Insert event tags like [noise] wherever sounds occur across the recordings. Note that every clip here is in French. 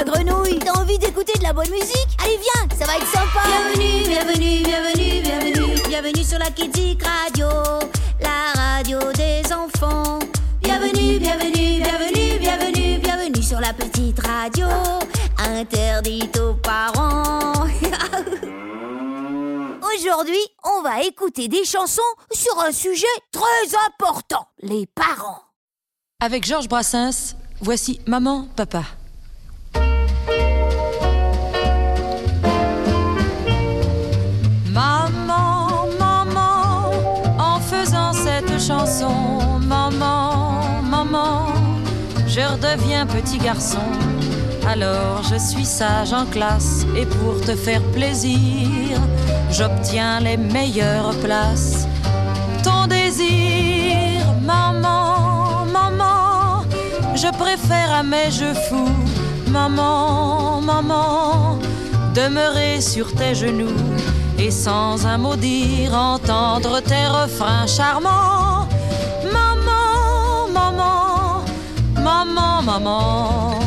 la grenouille. T'as envie d'écouter de la bonne musique? Allez, viens, ça va être sympa. Bienvenue, bienvenue, bienvenue, bienvenue. Bienvenue sur la Kidzik Radio, la radio des enfants. Bienvenue, bienvenue, bienvenue, bienvenue, bienvenue sur la petite radio, interdite aux parents. [laughs] Aujourd'hui, on va écouter des chansons sur un sujet très important, les parents. Avec Georges Brassens, voici Maman, Papa. Chanson, maman, maman, je redeviens petit garçon. Alors je suis sage en classe et pour te faire plaisir, j'obtiens les meilleures places. Ton désir, maman, maman, je préfère à mes jeux fous, maman, maman, demeurer sur tes genoux et sans un mot dire entendre tes refrains charmants. Maman, maman, maman, maman.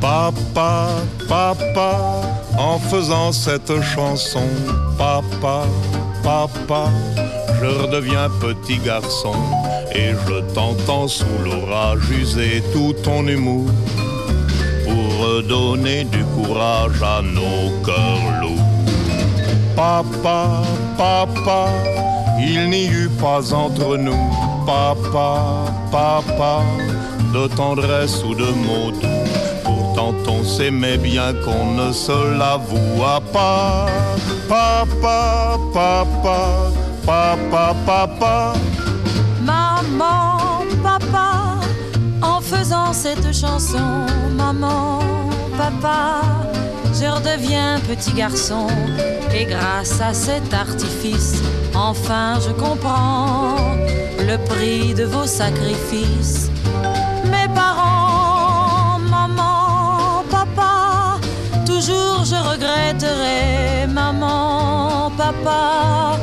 Papa, papa, en faisant cette chanson, papa, papa, je redeviens petit garçon et je t'entends sous l'orage user tout ton humour pour redonner du courage à nos cœurs lourds. Papa, papa, il n'y eut pas entre nous, papa, papa, de tendresse ou de mots doux. Pourtant on s'aimait bien qu'on ne se l'avoua pas. Papa, papa, papa, papa. Maman, papa, en faisant cette chanson, maman, papa, je redeviens petit garçon. Et grâce à cet artifice, enfin je comprends le prix de vos sacrifices. Mes parents, maman, papa, toujours je regretterai, maman, papa,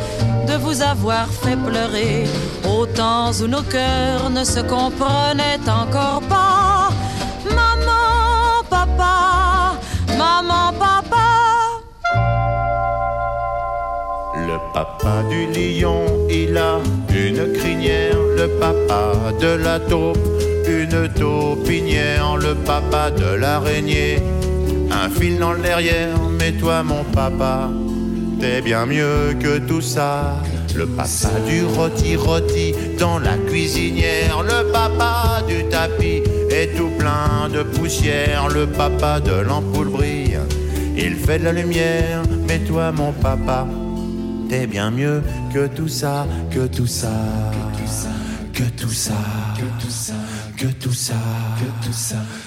de vous avoir fait pleurer au temps où nos cœurs ne se comprenaient encore pas. Papa du lion, il a une crinière. Le papa de la taupe, une taupinière. Le papa de l'araignée, un fil dans le derrière. Mais toi, mon papa, t'es bien mieux que tout ça. Le papa du rôti-rôti dans la cuisinière. Le papa du tapis est tout plein de poussière. Le papa de l'ampoule brille, il fait de la lumière. Mais toi, mon papa, T'es bien mieux que tout ça, que tout ça, que tout ça, que tout ça, que tout ça, que tout ça,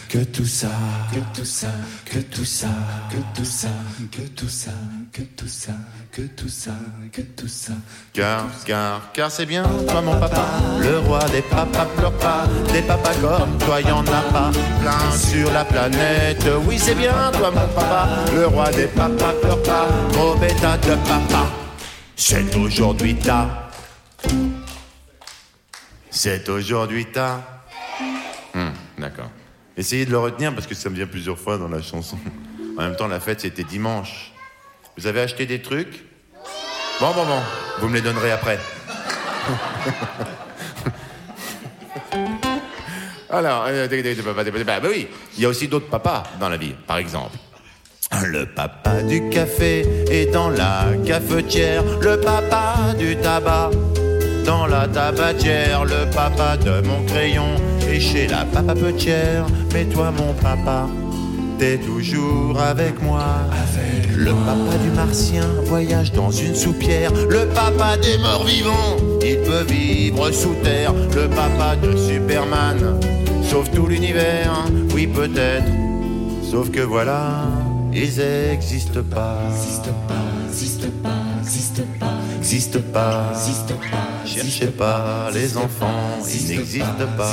que tout ça, que tout ça, que tout ça, que tout ça, que tout ça, que tout ça, que tout ça, que tout ça. Car, car, car c'est bien, toi mon papa, le roi des papas pleure pas, des papas comme toi y en a pas, plein sur la planète. Oui c'est bien, toi mon papa, le roi des papas pleure pas, gros bêta de papa. C'est aujourd'hui ta. C'est aujourd'hui ta. Hmm, D'accord. Essayez de le retenir parce que ça me vient plusieurs fois dans la chanson. En même temps, la fête c'était dimanche. Vous avez acheté des trucs Bon, bon, bon. Vous me les donnerez après. Alors, euh, bah oui, il y a aussi d'autres papas dans la vie, par exemple. Le papa du café est dans la cafetière. Le papa du tabac dans la tabatière. Le papa de mon crayon est chez la papapetière. Mais toi, mon papa, t'es toujours avec moi. le papa du martien voyage dans une soupière. Le papa des morts vivants, il peut vivre sous terre. Le papa de Superman sauve tout l'univers. Oui, peut-être. Sauf que voilà, ils existent pas. Existent pas, existent pas, existent pas, existent pas, existent pas. Cherchez pas les enfants, ils n'existent pas.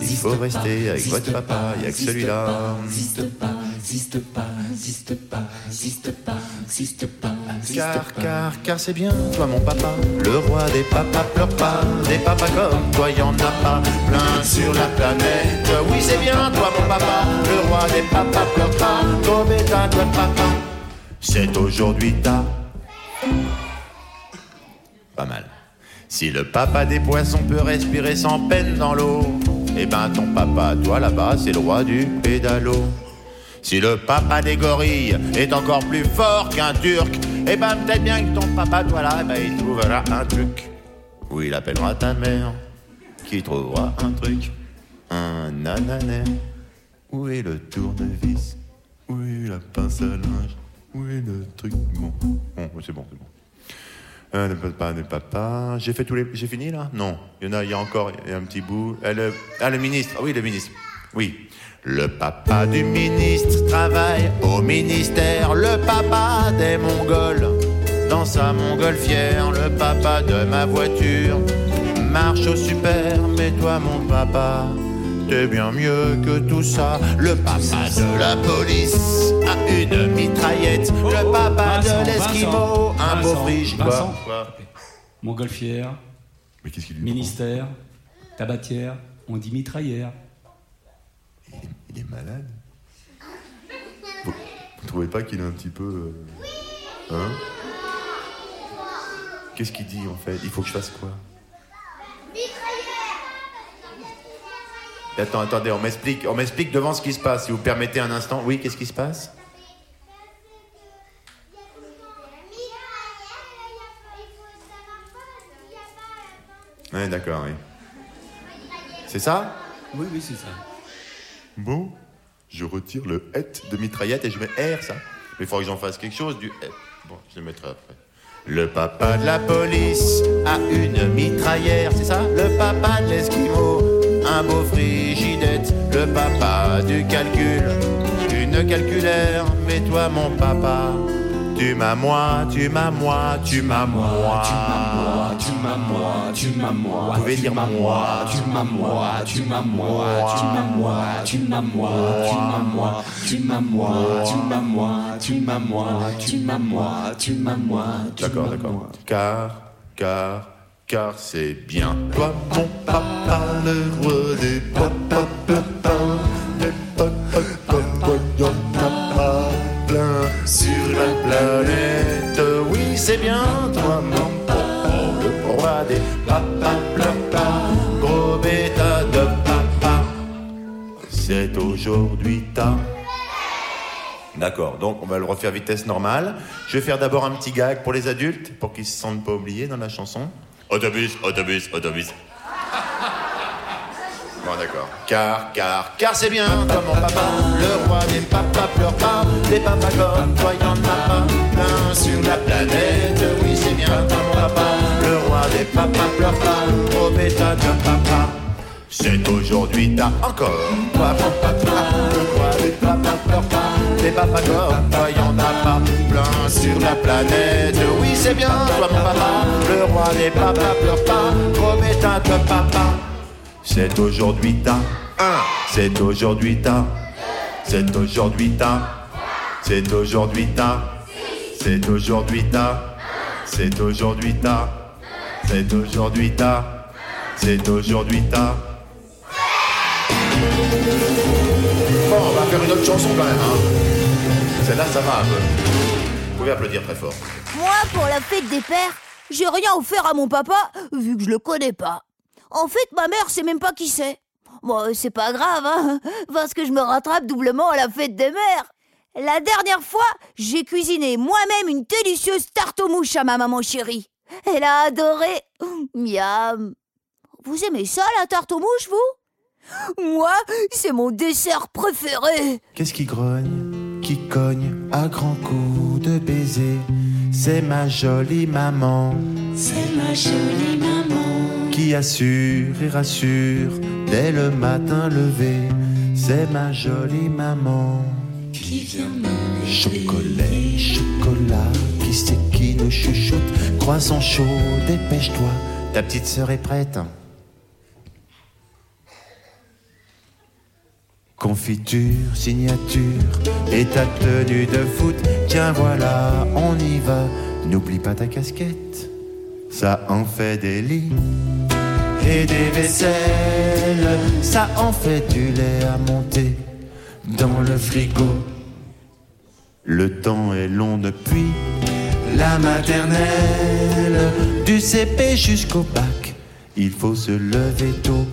Il faut rester avec votre papa, il y a que celui-là. Existe pas, existe pas, existe pas, existe pas, Car, car, car c'est bien, toi mon papa, le roi des papas pleure pas, des papas comme toi y en a pas, plein sur la planète. Oui c'est bien, toi mon papa, le roi des papas pleure pas. C'est aujourd'hui ta. Pas mal. Si le papa des poissons peut respirer sans peine dans l'eau, eh ben ton papa, toi là-bas, c'est le roi du pédalo. Si le papa des gorilles est encore plus fort qu'un turc, eh ben peut-être bien que ton papa, toi là, eh ben, il trouvera un truc. Ou il appellera ta mère, qui trouvera un truc. Un ananas. Où est le tournevis Est la pince à linge est le truc Bon, bon c'est bon, c'est bon. Un papa, papa. J'ai fait tous les. J'ai fini là? Non. Il y en a, y a encore il y a un petit bout. Ah, le, ah, le ministre. Ah oui, le ministre. Oui. Le papa du ministre travaille au ministère. Le papa des Mongols dans sa montgolfière. Le papa de ma voiture marche au super. Mais toi, mon papa, t'es bien mieux que tout ça. Le papa de la police a une mitraillette. Le papa de l'esquimau, un beau frige. Vincent. Quoi Montgolfière, Mais qu'est-ce qu'il ministère, tabatière, on dit mitraillère. Il est, il est malade. Vous, vous trouvez pas qu'il est un petit peu. euh, Hein? Qu'est-ce qu'il dit en fait? Il faut que je fasse quoi? Attends, attendez, on m'explique, on m'explique devant ce qui se passe. Si vous permettez un instant. Oui, qu'est-ce qui se passe? Ouais, d'accord, oui. C'est ça? Oui, oui, c'est ça. Bon, je retire le het de mitraillette et je mets R, ça. Mais il faudrait que j'en fasse quelque chose du het. Bon, je le mettrai après. Le papa de la police a une mitraillère, c'est ça? Le papa de l'esquimau, un beau frigidette. Le papa du calcul, une calculaire. Mais toi, mon papa, tu m'as moi, tu m'as moi, tu m'as moi. tu m'as moi, tu m'as moi. Vous pouvez dire moi. Tu m'as moi, tu m'as moi, tu m'as moi, tu m'as moi, tu m'as moi, tu m'as moi, tu m'as moi, tu m'as moi, tu m'as moi, tu m'as moi. tu D'accord, m'as d'accord. moi. Car, car, car c'est bien. Toi, mon papa, le roi des papas, papa, des papa, yon papa, plein sur la planète. Oui, c'est bien, toi, mon papa, le roi des papas, papa, gros bêta de papa. C'est aujourd'hui ta. D'accord, donc on va le refaire vitesse normale. Je vais faire d'abord un petit gag pour les adultes, pour qu'ils se sentent pas oubliés dans la chanson. Autobus, autobus, autobus. [laughs] Bon, d'accord. Car, car, car c'est bien, toi mon papa, le roi des papas pleure pas, des papas comme toi y'en a pas, plein sur la planète, oui c'est bien, toi mon papa, le roi des papas pleure pas, gros bêta de papa. C'est aujourd'hui t'as encore papa papa quoi les papas pleurent pas Les papas toi a pas plein sur la planète. Oui c'est bien toi mon papa. Le roi des papas pleure pas Promets un top papa. C'est aujourd'hui t'as un. C'est aujourd'hui t'as. C'est aujourd'hui t'as. C'est aujourd'hui t'as. C'est aujourd'hui t'as. C'est aujourd'hui t'as. C'est aujourd'hui t'as. C'est aujourd'hui t'as. Faire une autre chanson quand même. Hein. Celle-là, ça va un peu. Vous pouvez applaudir très fort. Moi, pour la fête des pères, j'ai rien offert à mon papa, vu que je le connais pas. En fait, ma mère sait même pas qui c'est. Bon, c'est pas grave, hein, [laughs] parce que je me rattrape doublement à la fête des mères. La dernière fois, j'ai cuisiné moi-même une délicieuse tarte aux mouches à ma maman chérie. Elle a adoré. Miam. Vous aimez ça, la tarte aux mouches, vous? Moi, c'est mon dessert préféré. Qu'est-ce qui grogne, qui cogne à grands coups de baiser? C'est ma jolie maman C'est ma jolie maman qui assure et rassure dès le matin levé. C'est ma jolie maman. qui vient me Chocolat, chocolat, qui c'est qui nous chouchoute Croissant chaud, dépêche-toi, ta petite sœur est prête. Confiture, signature et ta tenue de foot. Tiens voilà, on y va. N'oublie pas ta casquette, ça en fait des lits et des vaisselles. Ça en fait du lait à monter dans le frigo. Le temps est long depuis la maternelle, du CP jusqu'au bac. Il faut se lever tôt.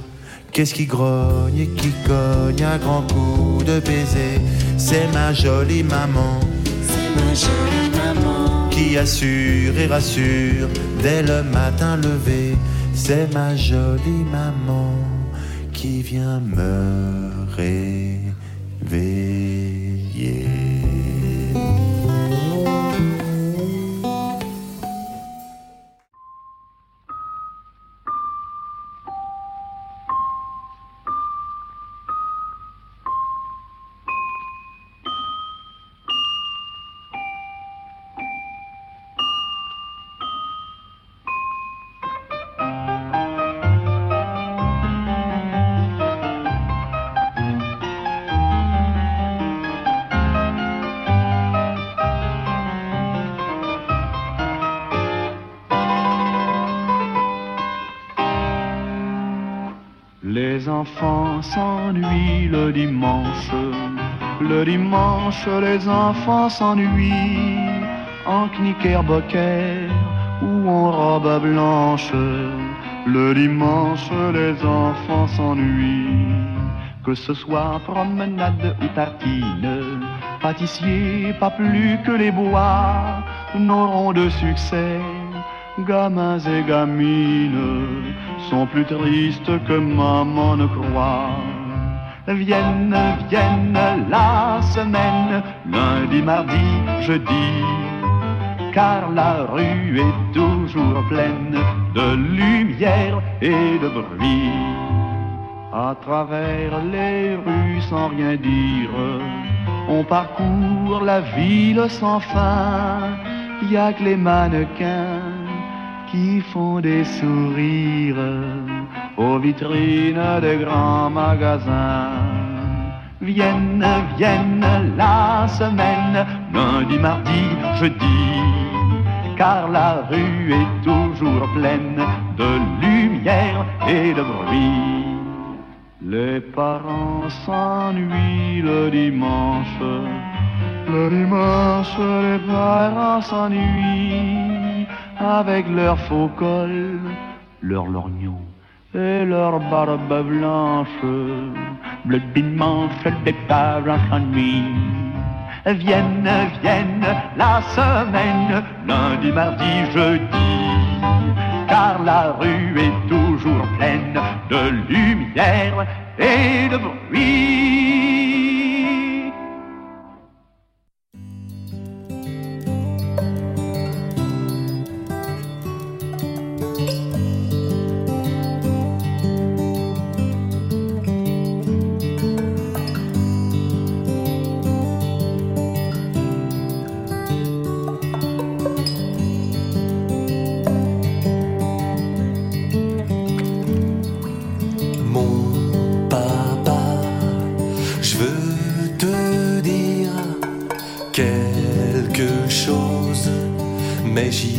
Qu'est-ce qui grogne et qui cogne à grands coups de baiser? C'est ma jolie maman C'est ma jolie maman qui assure et rassure dès le matin levé. C'est ma jolie maman qui vient me réveiller. Enfants s'ennuient le dimanche. Le dimanche, les enfants s'ennuient en knickerbocker ou en robe blanche. Le dimanche, les enfants s'ennuient. Que ce soit promenade ou tartine, pâtissier, pas plus que les bois n'auront de succès. Gamins et gamines sont plus tristes que maman ne croit. Viennent, viennent la semaine, lundi, mardi, jeudi, car la rue est toujours pleine de lumière et de bruit. À travers les rues sans rien dire, on parcourt la ville sans fin. Y a que les mannequins font des sourires aux vitrines des grands magasins. Viennent, viennent la semaine, lundi, mardi, jeudi, car la rue est toujours pleine de lumière et de bruit. Les parents s'ennuient le dimanche, le dimanche les parents s'ennuient avec leur faux col, leur lorgnon et leur barbe blanche. Le dimanche, les parents s'ennuient. Viennent, viennent la semaine, lundi, mardi, jeudi. Car la rue est toujours pleine de lumière et de bruit.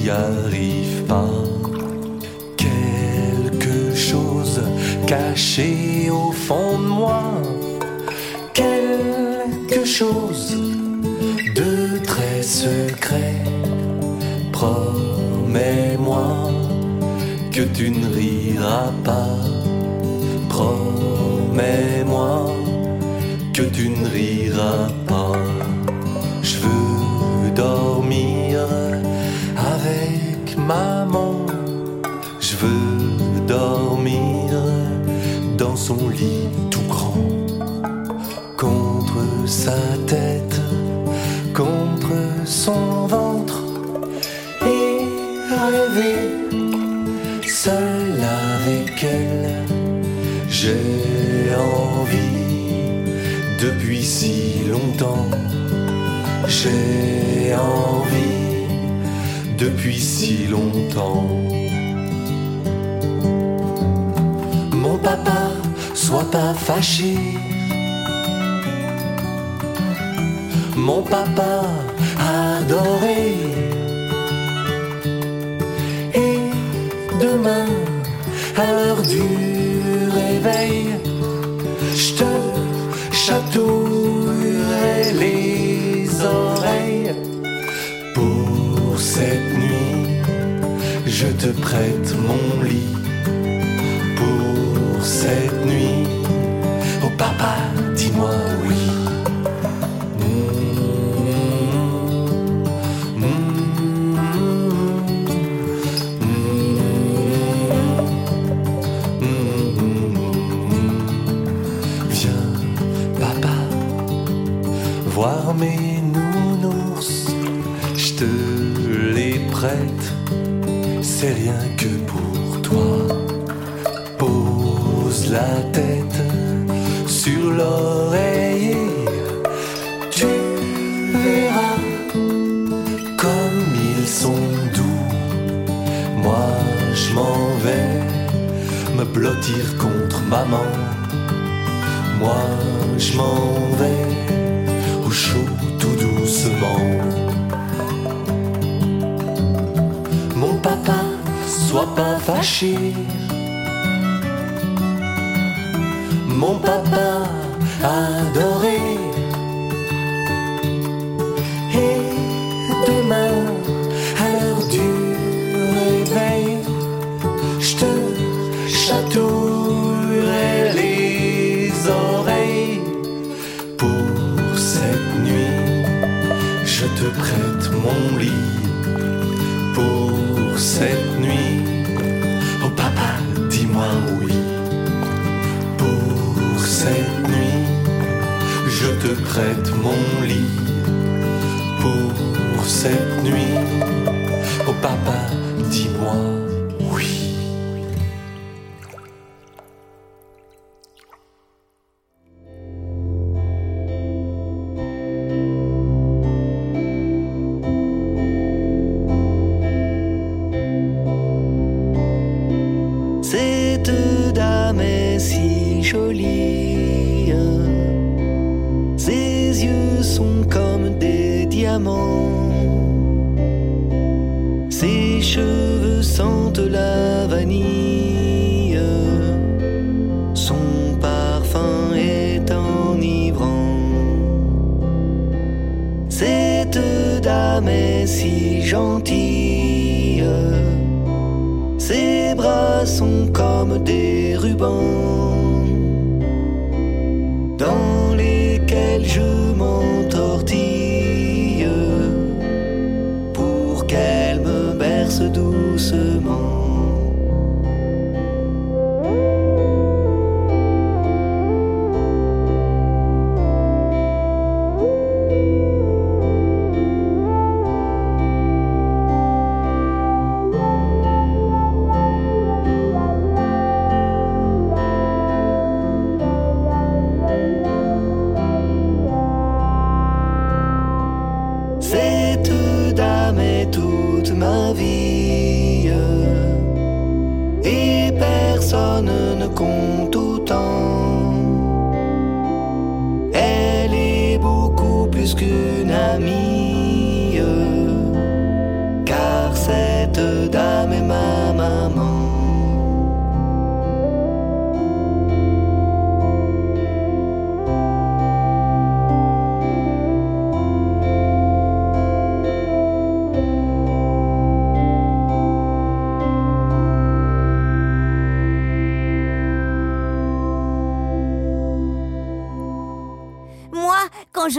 J'y arrive pas. Quelque chose caché au fond de moi, quelque chose de très secret. Promets-moi que tu ne depuis si longtemps. J'ai envie depuis si longtemps. Mon papa, sois pas fâché. Mon papa adoré. Et demain, à l'heure du réveil, Cette nuit, je te prête mon lit. Pour cette nuit, oh papa, dis-moi oui. Comme ils sont doux. Moi, je m'en vais me blottir contre maman. Moi, je m'en vais au chaud tout doucement. Mon papa, sois pas fâché. Mon papa adoré. Prête mon lit. Pour cette nuit, oh papa, dis-moi oui. Pour cette nuit, je te prête mon lit. Pour cette nuit, oh papa, si jolie. Ses yeux sont comme des diamants. Ses cheveux sentent la vanille. Son parfum est enivrant. Cette dame est si gentille. Ses bras sont comme des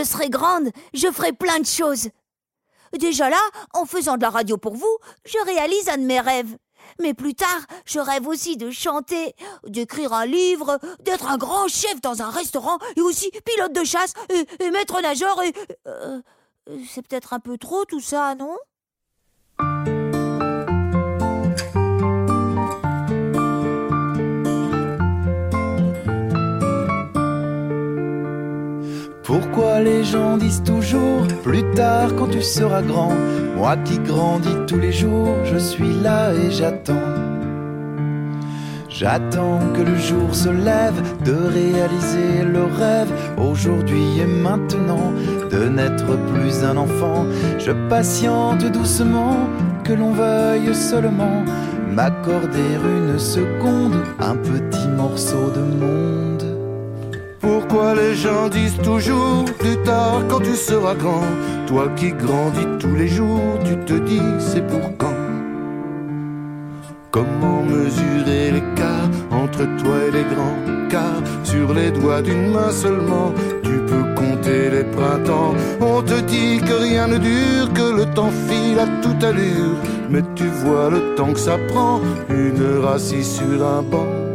serai grande, je ferai plein de choses. Déjà là, en faisant de la radio pour vous, je réalise un de mes rêves. Mais plus tard, je rêve aussi de chanter, d'écrire un livre, d'être un grand chef dans un restaurant et aussi pilote de chasse et, maître nageur et... euh, c'est peut-être un peu trop tout ça, non? Pourquoi les gens disent toujours plus tard quand tu seras grand Moi qui grandis tous les jours, je suis là et j'attends. J'attends que le jour se lève de réaliser le rêve aujourd'hui et maintenant de n'être plus un enfant. Je patiente doucement que l'on veuille seulement m'accorder une seconde, un petit morceau de monde. Pourquoi les gens disent toujours plus tard quand tu seras grand Toi qui grandis tous les jours, tu te dis c'est pour quand? Comment mesurer l'écart entre toi et les grands? Car sur les doigts d'une main seulement, tu peux compter les printemps. On te dit que rien ne dure, que le temps file à toute allure. Mais tu vois le temps que ça prend, une heure assis sur un banc.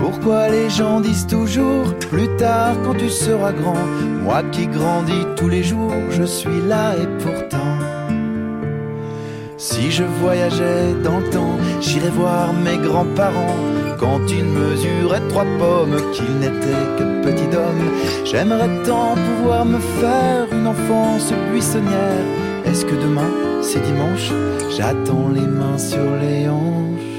Pourquoi les gens disent toujours plus tard quand tu seras grand Moi qui grandis tous les jours, je suis là et pourtant. Si je voyageais dans le temps, j'irais voir mes grands-parents quand ils mesuraient trois pommes, qu'ils n'étaient que petits hommes. J'aimerais tant pouvoir me faire une enfance buissonnière. Est-ce que demain, c'est dimanche? J'attends les mains sur les hanches.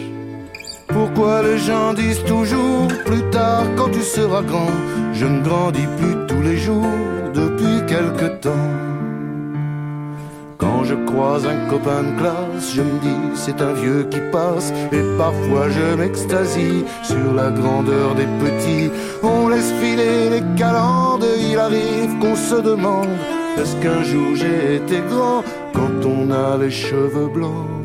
Pourquoi les gens disent toujours plus tard quand tu seras grand Je ne grandis plus tous les jours depuis quelque temps. Quand je croise un copain de classe, je me dis c'est un vieux qui passe et parfois je m'extasie sur la grandeur des petits. On laisse filer les calendes, il arrive qu'on se demande est-ce qu'un jour j'ai été grand quand on a les cheveux blancs?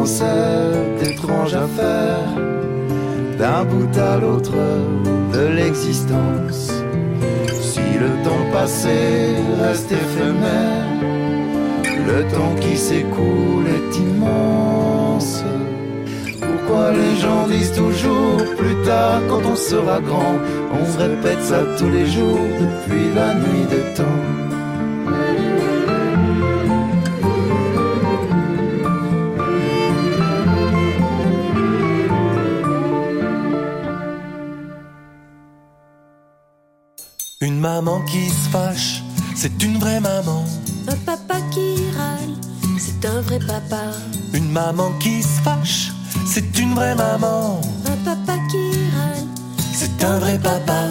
Dansaient d'étranges affaires, d'un bout à l'autre de l'existence. Si le temps passé reste éphémère, le temps qui s'écoule est immense. Pourquoi les gens disent toujours plus tard quand on sera grand On répète ça tous les jours depuis la nuit des temps? Qui se fâche, c'est une vraie maman. Un papa qui râle, c'est un vrai papa. Une maman qui se fâche, c'est une vraie maman. Un papa qui râle, c'est un vrai papa.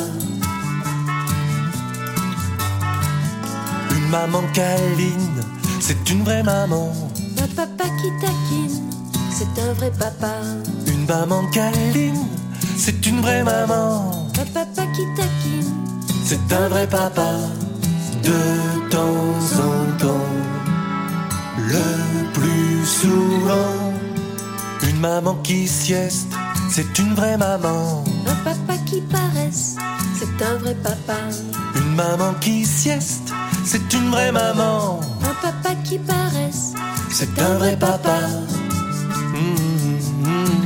Une maman câline, c'est une vraie maman. Un papa qui taquine, c'est un vrai papa. Une maman câline, c'est une vraie maman. Un papa qui taquine, c'est un vrai papa. De temps en temps, le plus souvent, une maman qui sieste, c'est une vraie maman. Un papa qui paresse, c'est un vrai papa. Une maman qui sieste, c'est une vraie maman. Un papa qui paresse, c'est un vrai papa. Mmh, mmh.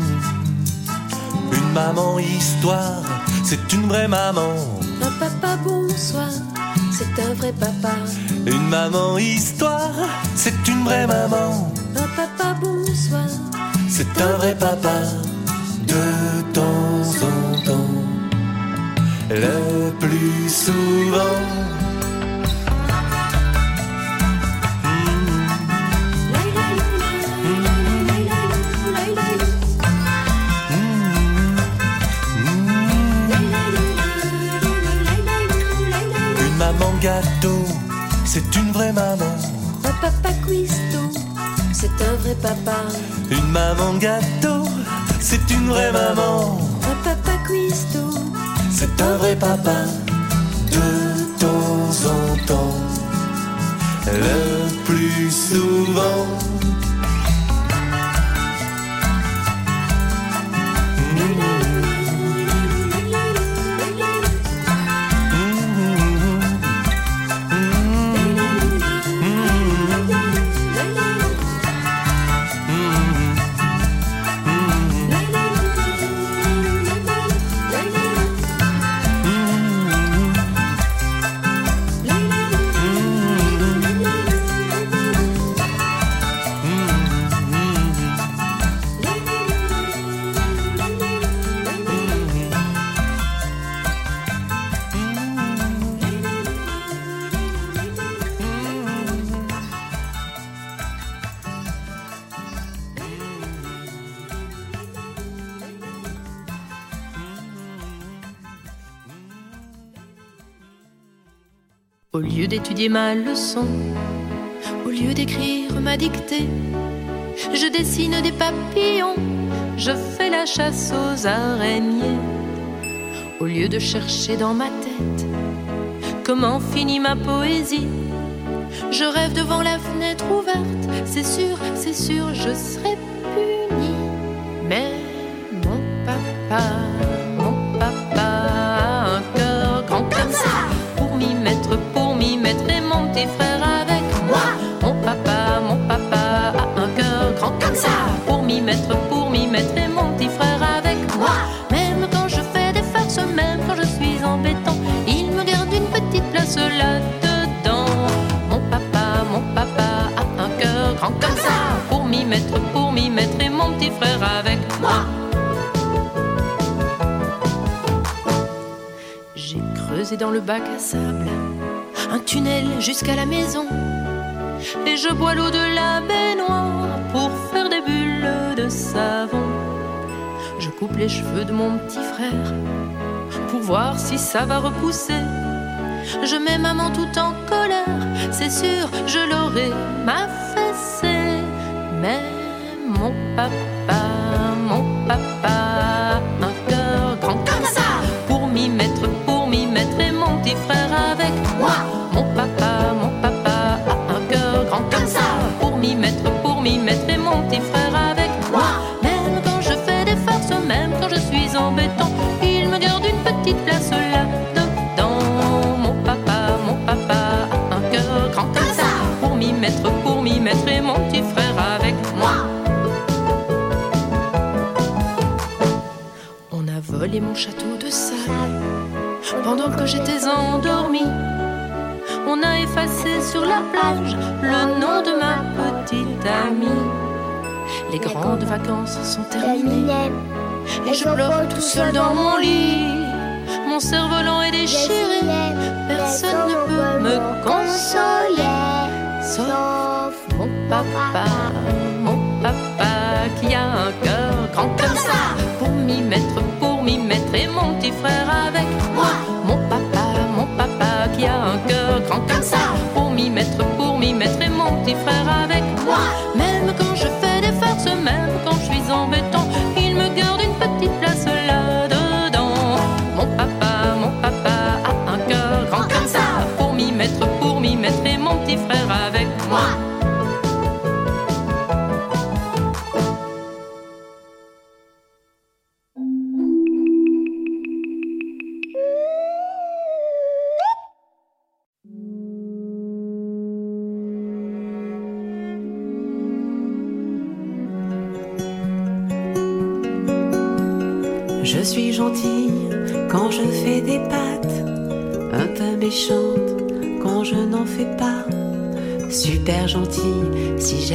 Une maman histoire, c'est une vraie maman. Un papa bonsoir, c'est un vrai papa. Une maman histoire, c'est une vraie maman. Un papa bonsoir, c'est un vrai papa. De temps en temps, le plus souvent. Gâteau, c'est une vraie maman. Papa cuistot, c'est un vrai papa. Une maman gâteau, c'est une vraie maman. Un papa cuistot, c'est un vrai papa. De temps en temps, le plus souvent. Au ma leçon, au lieu d'écrire ma dictée, je dessine des papillons, je fais la chasse aux araignées. au lieu de chercher dans ma tête comment finit ma poésie. Je rêve devant la fenêtre ouverte, c'est sûr, c'est sûr, je serai punie. Mais mon papa, frère avec moi. Mon papa, mon papa a un cœur grand comme ça, pour m'y mettre, pour m'y mettre, et mon petit frère avec moi. Même quand je fais des farces, même quand je suis embêtant, il me garde une petite place là-dedans. Mon papa, mon papa a un cœur grand comme ça, pour m'y mettre, pour m'y mettre, et mon petit frère avec moi. J'ai creusé dans le bac à sable un tunnel jusqu'à la maison. Et je bois l'eau de la baignoire pour faire des bulles de savon. Je coupe les cheveux de mon petit frère pour voir si ça va repousser. Je mets maman tout en colère, c'est sûr, je l'aurai m'affaissé. Mais mon papa, sur la plage le nom de ma petite amie. Les grandes vacances sont terminées et je pleure tout seul dans mon lit. Mon cerf-volant est déchiré, personne ne peut me consoler, sauf mon papa, mon papa qui a un cœur grand comme ça. Pour m'y mettre, pour m'y mettre, et mon petit frère avec pour m'y mettre, et mon petit frère avec moi. Même quand je fais des farces, même quand je suis embêtant,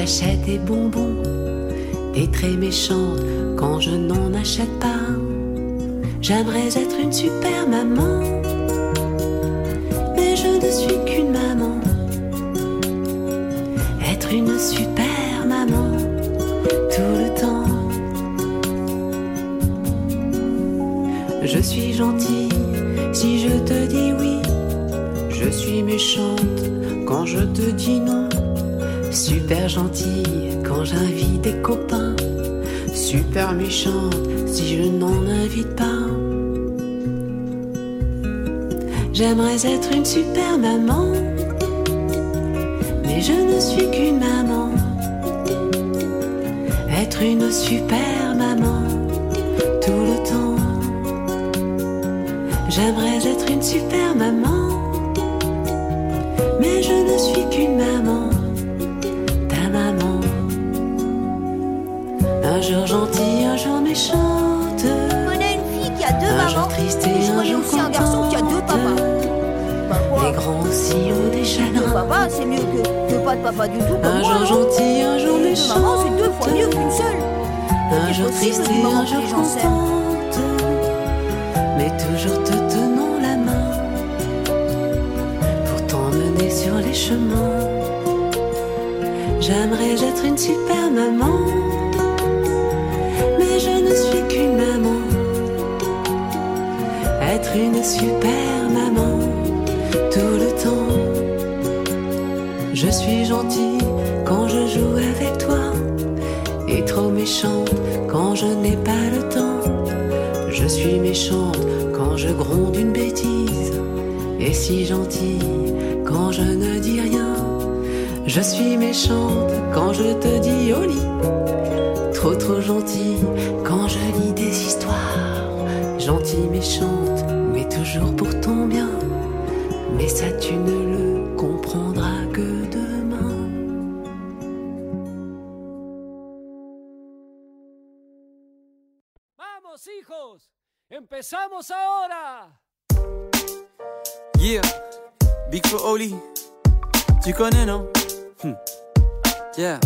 j'achète des bonbons, et très méchante quand je n'en achète pas. J'aimerais être une super maman, mais je ne suis qu'une maman. Être une super maman tout le temps. Je suis gentille si je te dis oui. Je suis méchante quand je te dis non. Super gentille quand j'invite des copains. Super méchante si je n'en invite pas. J'aimerais être une super maman, mais je ne suis qu'une maman. Être une super maman tout le temps. J'aimerais être une super Un jour gentille, un jour méchante. Je connais une fille qui a deux Un mamans. jour triste et et je un connais jour aussi un garçon qui a deux papas. Bah quoi Les grands ont des Deux chagrins. papas, c'est mieux que, que pas de papa du tout. comme Un moi, jour gentil, un jour Deux méchant. mamans, c'est deux fois mieux qu'une seule. Un jour triste et un que jour contente. Mais toujours te tenant la main. Pour t'emmener sur les chemins. J'aimerais être une super maman. Une super maman tout le temps. Je suis gentille quand je joue avec toi et trop méchante quand je n'ai pas le temps. Je suis méchante quand je gronde une bêtise. Et si gentille quand je ne dis rien. Je suis méchante quand je te dis au lit. Trop trop gentille quand je lis des histoires. Gentille, méchante, toujours pour ton bien. Mais ça tu ne le comprendras que demain. Vamos hijos, empezamos ahora. Yeah, Big for Oli. Tu connais, non? Hmm. Yeah.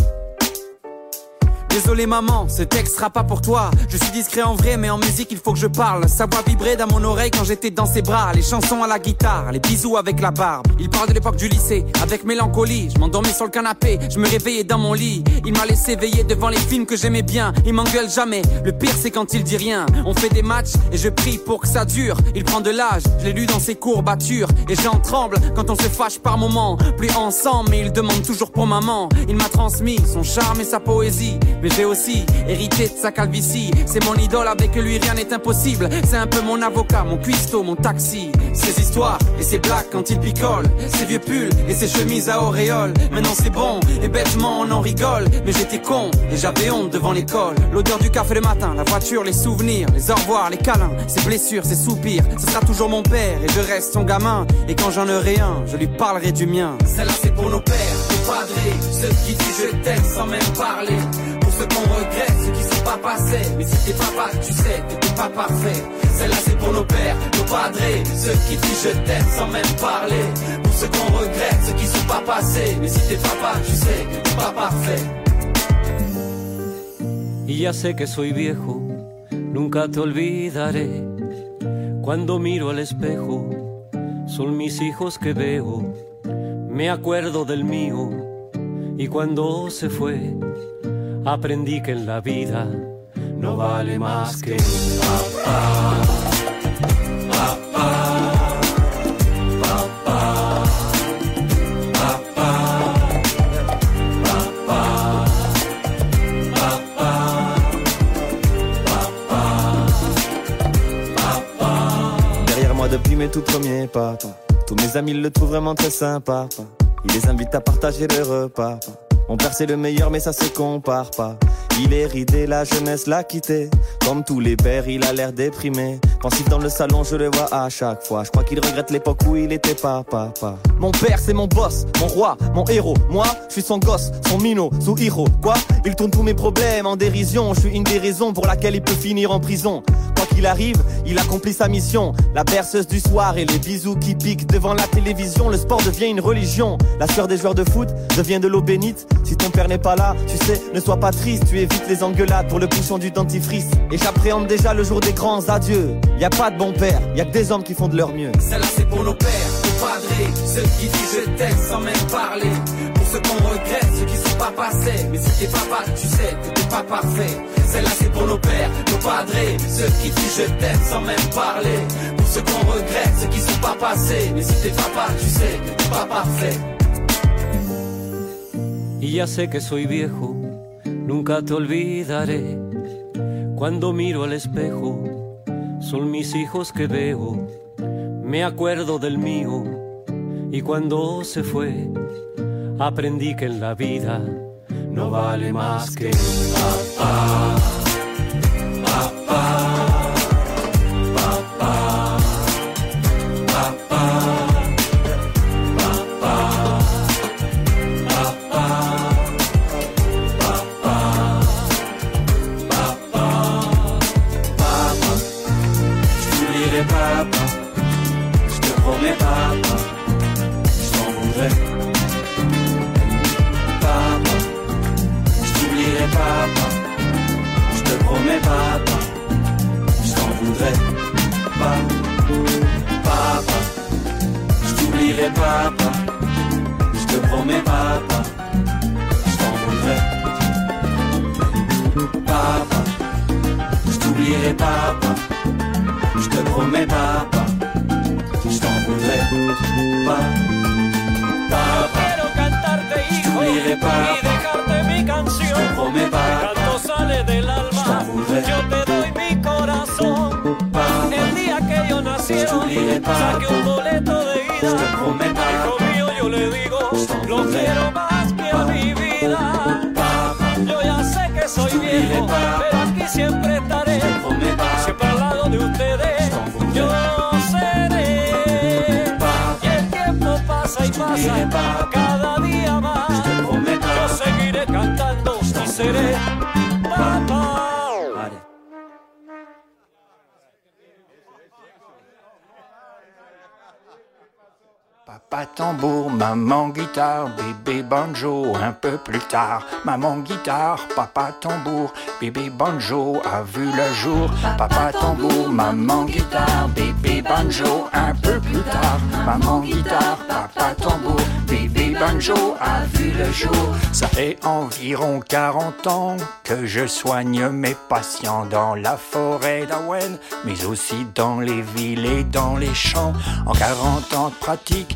Désolé maman, ce texte sera pas pour toi. Je suis discret en vrai, mais en musique il faut que je parle. Sa voix vibrait dans mon oreille quand j'étais dans ses bras. Les chansons à la guitare, les bisous avec la barbe. Il parle de l'époque du lycée, avec mélancolie. Je m'endormais sur le canapé, je me réveillais dans mon lit. Il m'a laissé veiller devant les films que j'aimais bien. Il m'engueule jamais. Le pire c'est quand il dit rien. On fait des matchs et je prie pour que ça dure. Il prend de l'âge, je l'ai lu dans ses courbatures. Et j'en tremble quand on se fâche par moments. Plus ensemble, mais il demande toujours pour maman. Il m'a transmis son charme et sa poésie. Mais j'ai aussi hérité de sa calvitie. C'est mon idole, avec lui rien n'est impossible. C'est un peu mon avocat, mon cuistot, mon taxi. Ses histoires et ses blagues quand il picole. Ses vieux pulls et ses chemises à auréole. Maintenant c'est bon et bêtement on en rigole. Mais j'étais con et j'avais honte devant l'école. L'odeur du café le matin, la voiture, les souvenirs, les au revoir, les câlins, ses blessures, ses soupirs. Ce sera toujours mon père et je reste son gamin. Et quand j'en aurai un, je lui parlerai du mien. Celle-là c'est pour nos pères, nos padres, ceux qui disent je t'aime sans même parler. Ceux qu'on regrette, ceux qui sont pas passés. Mais si t'es papa, tu sais, t'étais pas parfait. Celle-là c'est pour nos pères, nos padres, ceux qui disent je t'aime sans même parler. Pour ceux qu'on regrette, ceux qui sont pas passés. Mais si t'es papa, tu sais, t'es pas parfait. Y ya sé que soy viejo, nunca te olvidaré. Cuando miro al espejo, son mis hijos que veo. Me acuerdo del mío y cuando se fue, aprendí que la vida no vale más que papá. Derrière moi depuis mes tout premiers pas. pas. Tous mes amis le trouvent vraiment très sympa. pas. Il les invite à partager le repas. pas. Mon père c'est le meilleur mais ça se compare pas. Il est ridé, la jeunesse l'a quitté. Comme tous les pères, il a l'air déprimé. Pensif dans le salon, je le vois à chaque fois. Je crois qu'il regrette l'époque où il était pas papa. Mon père c'est mon boss, mon roi, mon héros. Moi, je suis son gosse, son minot, son héros. Quoi? Il tourne tous mes problèmes en dérision. Je suis une des raisons pour laquelle il peut finir en prison. Qu'il arrive, il accomplit sa mission. La berceuse du soir et les bisous qui piquent devant la télévision. Le sport devient une religion. La sueur des joueurs de foot devient de l'eau bénite. Si ton père n'est pas là, tu sais, ne sois pas triste. Tu évites les engueulades pour le bouchon du dentifrice. Et j'appréhende déjà le jour des grands adieux. Y a pas de bon père, y a que des hommes qui font de leur mieux. Celle-là c'est pour nos pères, ceux qui disent je t'aime sans même parler. Pour ceux qu'on regrette, ceux qui sont pas passés. Mais si t'es papa, tu sais que t'es pas parfait. Celle-là c'est pour nos pères, nos padres, ceux qui disent je t'aime sans même parler. Pour ceux qu'on regrette, ceux qui sont pas passés. Mais si t'es papa, tu sais que t'es pas parfait. Y ya sé que soy viejo, nunca te olvidaré. Cuando miro al espejo, son mis hijos que veo. Me acuerdo del mío y cuando se fue, aprendí que en la vida no vale más que papá. Papá. Papa tambour, maman guitare, bébé banjo, un peu plus tard. Maman guitare, papa tambour, bébé banjo a vu le jour. Papa tambour, maman guitare, bébé banjo, un peu plus tard. Maman guitare, papa tambour, bébé banjo a vu le jour. Ça fait environ 40 ans que je soigne mes patients dans la forêt d'Awen, mais aussi dans les villes et dans les champs. En 40 ans de pratique,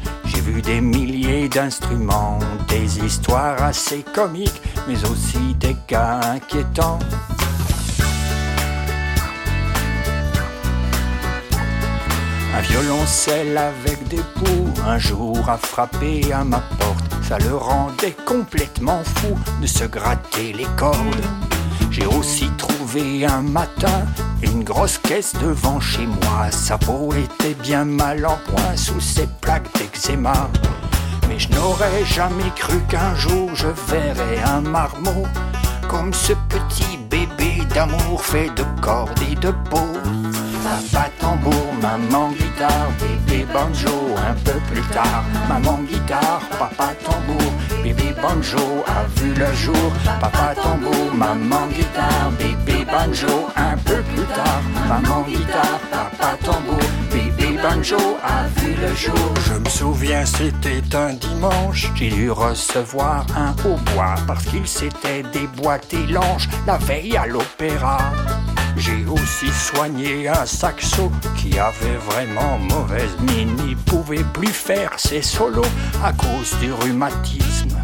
des milliers d'instruments, des histoires assez comiques, mais aussi des cas inquiétants. Un violoncelle avec des poux un jour a frappé à ma porte. Ça le rendait complètement fou de se gratter les cordes. J'ai aussi trouvé un matin une grosse caisse devant chez moi. Sa peau était bien mal en point sous ses plaques d'eczéma. Mais je n'aurais jamais cru qu'un jour je verrais un marmot comme ce petit bébé d'amour fait de cordes et de peau. Papa tambour, maman bébé banjo un peu plus tard. Maman guitare, papa tambour, bébé banjo a vu le jour. Papa tambour, maman guitare, bébé banjo un peu plus tard. Maman guitare, papa tambour, bébé banjo a vu le jour. Je me souviens, c'était un dimanche, j'ai dû recevoir un hautbois parce qu'il s'était déboîté l'ange la veille à l'opéra. J'ai aussi soigné un saxo qui avait vraiment mauvaise mine. Il pouvait plus faire ses solos à cause du rhumatisme.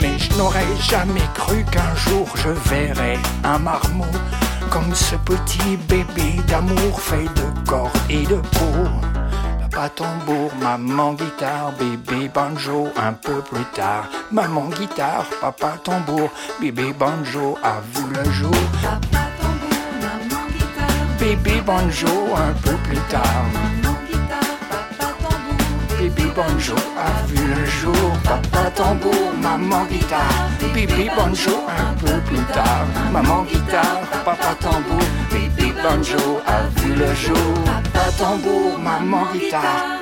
Mais je n'aurais jamais cru qu'un jour je verrais un marmot comme ce petit bébé d'amour fait de corps et de peau. Papa tambour, maman guitare, bébé banjo un peu plus tard. Maman guitare, papa tambour, bébé banjo a vu le jour. Bébé banjo un peu plus tard. Bébé banjo a vu le jour. Papa tambour, maman guitare. Bébé banjo un peu plus tard. Maman guitare, papa tambour. Bébé banjo a vu le jour. Papa tambour, maman guitare.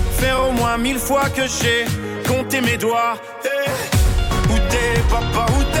faire au moins mille fois que j'ai compté mes doigts. Eh, Où t'es, papa, où t'es?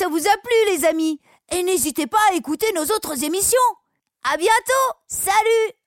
Ça vous a plu, les amis. Et n'hésitez pas à écouter nos autres émissions. À bientôt. Salut